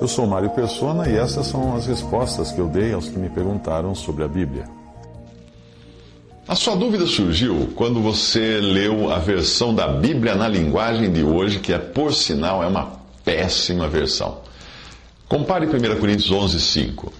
Eu sou Mário Persona e essas são as respostas que eu dei aos que me perguntaram sobre a Bíblia. A sua dúvida surgiu quando você leu a versão da Bíblia na linguagem de hoje, que é, por sinal, é uma péssima versão. Compare 1 Coríntios 11, 5.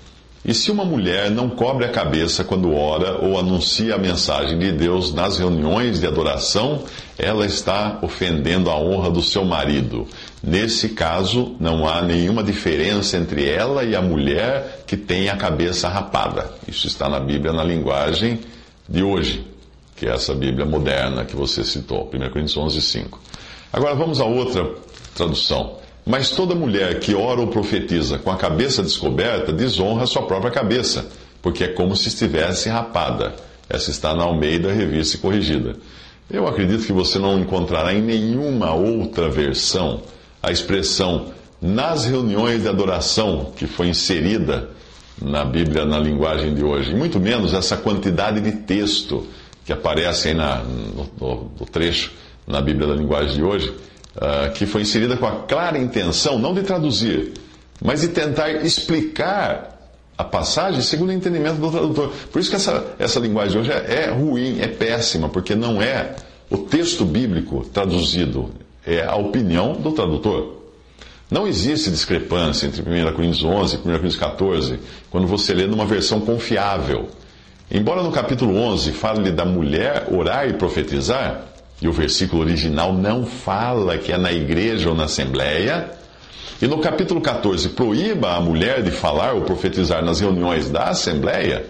E se uma mulher não cobre a cabeça quando ora ou anuncia a mensagem de Deus nas reuniões de adoração, ela está ofendendo a honra do seu marido. Nesse caso, não há nenhuma diferença entre ela e a mulher que tem a cabeça rapada. Isso está na Bíblia na linguagem de hoje, que é essa Bíblia moderna que você citou, 1 Coríntios 11, 5. Agora vamos a outra tradução. Mas toda mulher que ora ou profetiza com a cabeça descoberta desonra sua própria cabeça, porque é como se estivesse rapada. Essa está na Almeida, revista e corrigida. Eu acredito que você não encontrará em nenhuma outra versão a expressão nas reuniões de adoração que foi inserida na Bíblia na linguagem de hoje, e muito menos essa quantidade de texto que aparece aí na, no, no trecho na Bíblia da linguagem de hoje uh, que foi inserida com a clara intenção, não de traduzir, mas de tentar explicar a passagem segundo o entendimento do tradutor. Por isso que essa, essa linguagem de hoje é, é ruim, é péssima, porque não é o texto bíblico traduzido, é a opinião do tradutor. Não existe discrepância entre 1 Coríntios 11 e 1 Coríntios 14 quando você lê numa versão confiável. Embora no capítulo 11 fale da mulher orar e profetizar, e o versículo original não fala que é na igreja ou na assembleia. E no capítulo 14, proíba a mulher de falar ou profetizar nas reuniões da assembleia.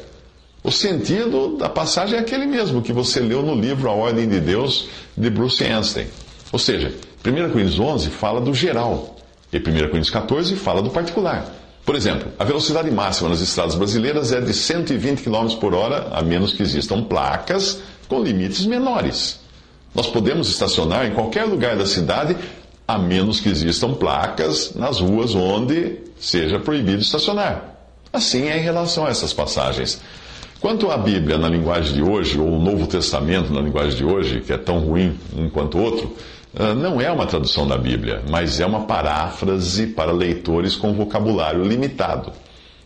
O sentido da passagem é aquele mesmo que você leu no livro A Ordem de Deus de Bruce Einstein. Ou seja, 1 Coríntios 11 fala do geral e 1 Coríntios 14 fala do particular. Por exemplo, a velocidade máxima nas estradas brasileiras é de 120 km por hora, a menos que existam placas com limites menores. Nós podemos estacionar em qualquer lugar da cidade, a menos que existam placas nas ruas onde seja proibido estacionar. Assim é em relação a essas passagens. Quanto à Bíblia na linguagem de hoje, ou o Novo Testamento na linguagem de hoje, que é tão ruim um quanto o outro, não é uma tradução da Bíblia, mas é uma paráfrase para leitores com vocabulário limitado.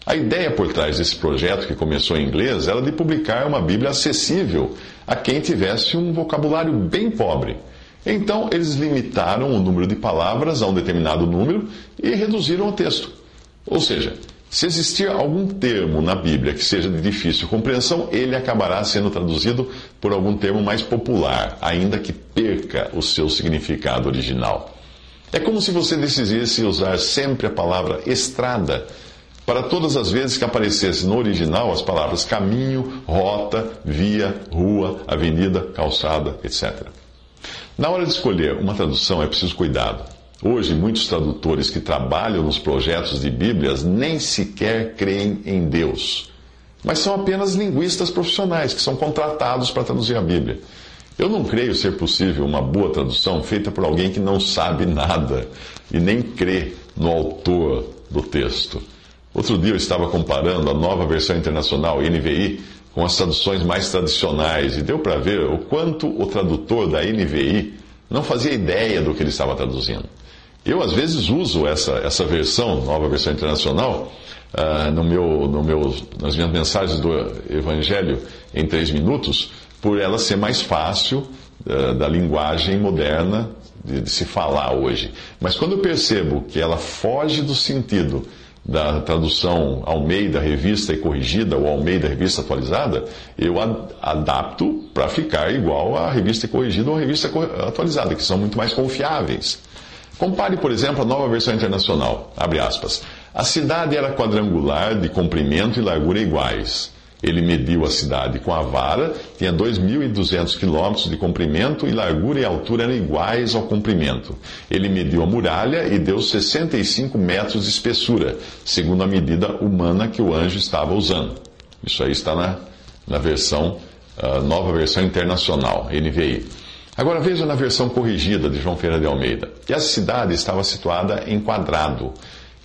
A ideia por trás desse projeto, que começou em inglês, era de publicar uma Bíblia acessível a quem tivesse um vocabulário bem pobre. Então, eles limitaram o número de palavras a um determinado número e reduziram o texto. Ou seja, se existir algum termo na Bíblia que seja de difícil compreensão, ele acabará sendo traduzido por algum termo mais popular, ainda que perca o seu significado original. É como se você decidisse usar sempre a palavra estrada para todas as vezes que aparecesse no original as palavras caminho, rota, via, rua, avenida, calçada, etc. Na hora de escolher uma tradução é preciso cuidado. Hoje, muitos tradutores que trabalham nos projetos de Bíblias nem sequer creem em Deus, mas são apenas linguistas profissionais que são contratados para traduzir a Bíblia. Eu não creio ser possível uma boa tradução feita por alguém que não sabe nada e nem crê no autor do texto. Outro dia eu estava comparando a nova versão internacional, NVI, com as traduções mais tradicionais e deu para ver o quanto o tradutor da NVI não fazia ideia do que ele estava traduzindo. Eu, às vezes, uso essa, essa versão, nova versão internacional, uh, no meu, no meu, nas minhas mensagens do Evangelho em três minutos, por ela ser mais fácil uh, da linguagem moderna de, de se falar hoje. Mas quando eu percebo que ela foge do sentido da tradução Almeida Revista e Corrigida ou Almeida Revista Atualizada, eu adapto para ficar igual à Revista Corrigida ou à Revista Atualizada, que são muito mais confiáveis. Compare, por exemplo, a nova versão internacional. Abre aspas. A cidade era quadrangular, de comprimento e largura iguais. Ele mediu a cidade com a vara, tinha 2.200 quilômetros de comprimento e largura e altura eram iguais ao comprimento. Ele mediu a muralha e deu 65 metros de espessura, segundo a medida humana que o anjo estava usando. Isso aí está na, na versão, uh, nova versão internacional, NVI. Agora veja na versão corrigida de João Ferreira de Almeida. E a cidade estava situada em quadrado,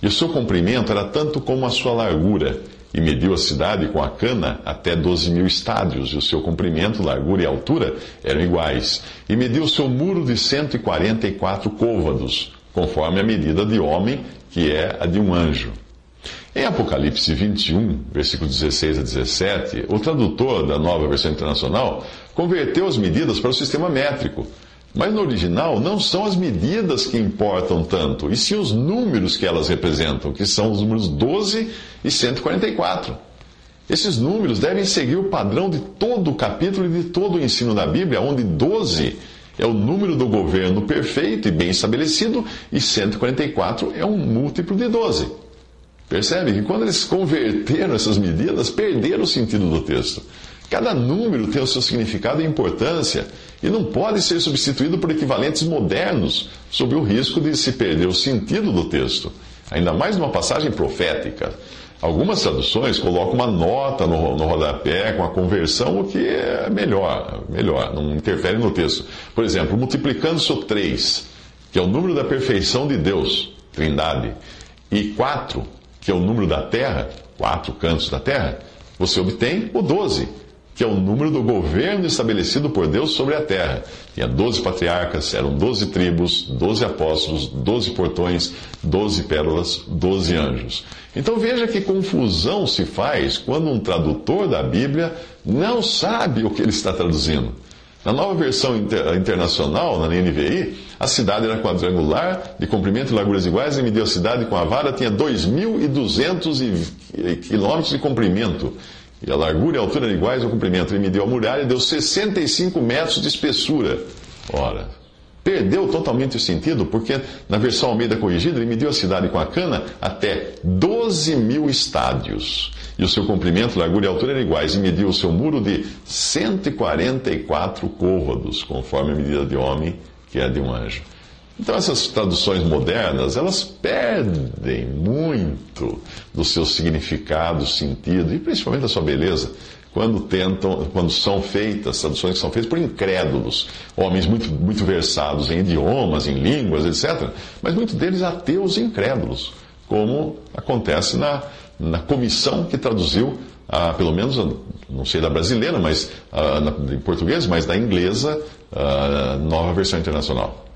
e o seu comprimento era tanto como a sua largura e mediu a cidade com a cana até 12 mil estádios, e o seu comprimento, largura e altura eram iguais. E mediu o seu muro de 144 côvados, conforme a medida de homem, que é a de um anjo. Em Apocalipse 21, versículos 16 a 17, o tradutor da nova versão internacional converteu as medidas para o sistema métrico mas no original não são as medidas que importam tanto, e sim os números que elas representam, que são os números 12 e 144. Esses números devem seguir o padrão de todo o capítulo e de todo o ensino da Bíblia, onde 12 é o número do governo perfeito e bem estabelecido, e 144 é um múltiplo de 12. Percebe que quando eles converteram essas medidas, perderam o sentido do texto. Cada número tem o seu significado e importância e não pode ser substituído por equivalentes modernos, sob o risco de se perder o sentido do texto, ainda mais numa passagem profética. Algumas traduções colocam uma nota no, no rodapé com a conversão, o que é melhor, melhor, não interfere no texto. Por exemplo, multiplicando-se o 3, que é o número da perfeição de Deus, trindade, e 4, que é o número da terra, quatro cantos da terra, você obtém o 12 que é o número do governo estabelecido por Deus sobre a terra. Tinha doze patriarcas, eram doze tribos, doze apóstolos, doze portões, doze pérolas, doze anjos. Então veja que confusão se faz quando um tradutor da Bíblia não sabe o que ele está traduzindo. Na nova versão inter internacional, na NVI, a cidade era quadrangular, de comprimento e larguras iguais, e mediu a cidade com a vara, tinha 2.200 quilômetros de comprimento e a largura e a altura eram iguais ao comprimento. Ele mediu a muralha e deu 65 metros de espessura. Ora, perdeu totalmente o sentido, porque na versão Almeida corrigida ele mediu a cidade com a cana até 12 mil estádios. E o seu comprimento, largura e altura eram iguais, e mediu o seu muro de 144 côvados, conforme a medida de homem, que é de um anjo. Então essas traduções modernas, elas perdem muito do seu significado, sentido e principalmente da sua beleza quando tentam, quando são feitas, traduções que são feitas por incrédulos, homens muito, muito versados em idiomas, em línguas, etc., mas muitos deles ateus e incrédulos, como acontece na, na comissão que traduziu, ah, pelo menos, não sei da brasileira, mas ah, na, em português, mas da inglesa, ah, nova versão internacional.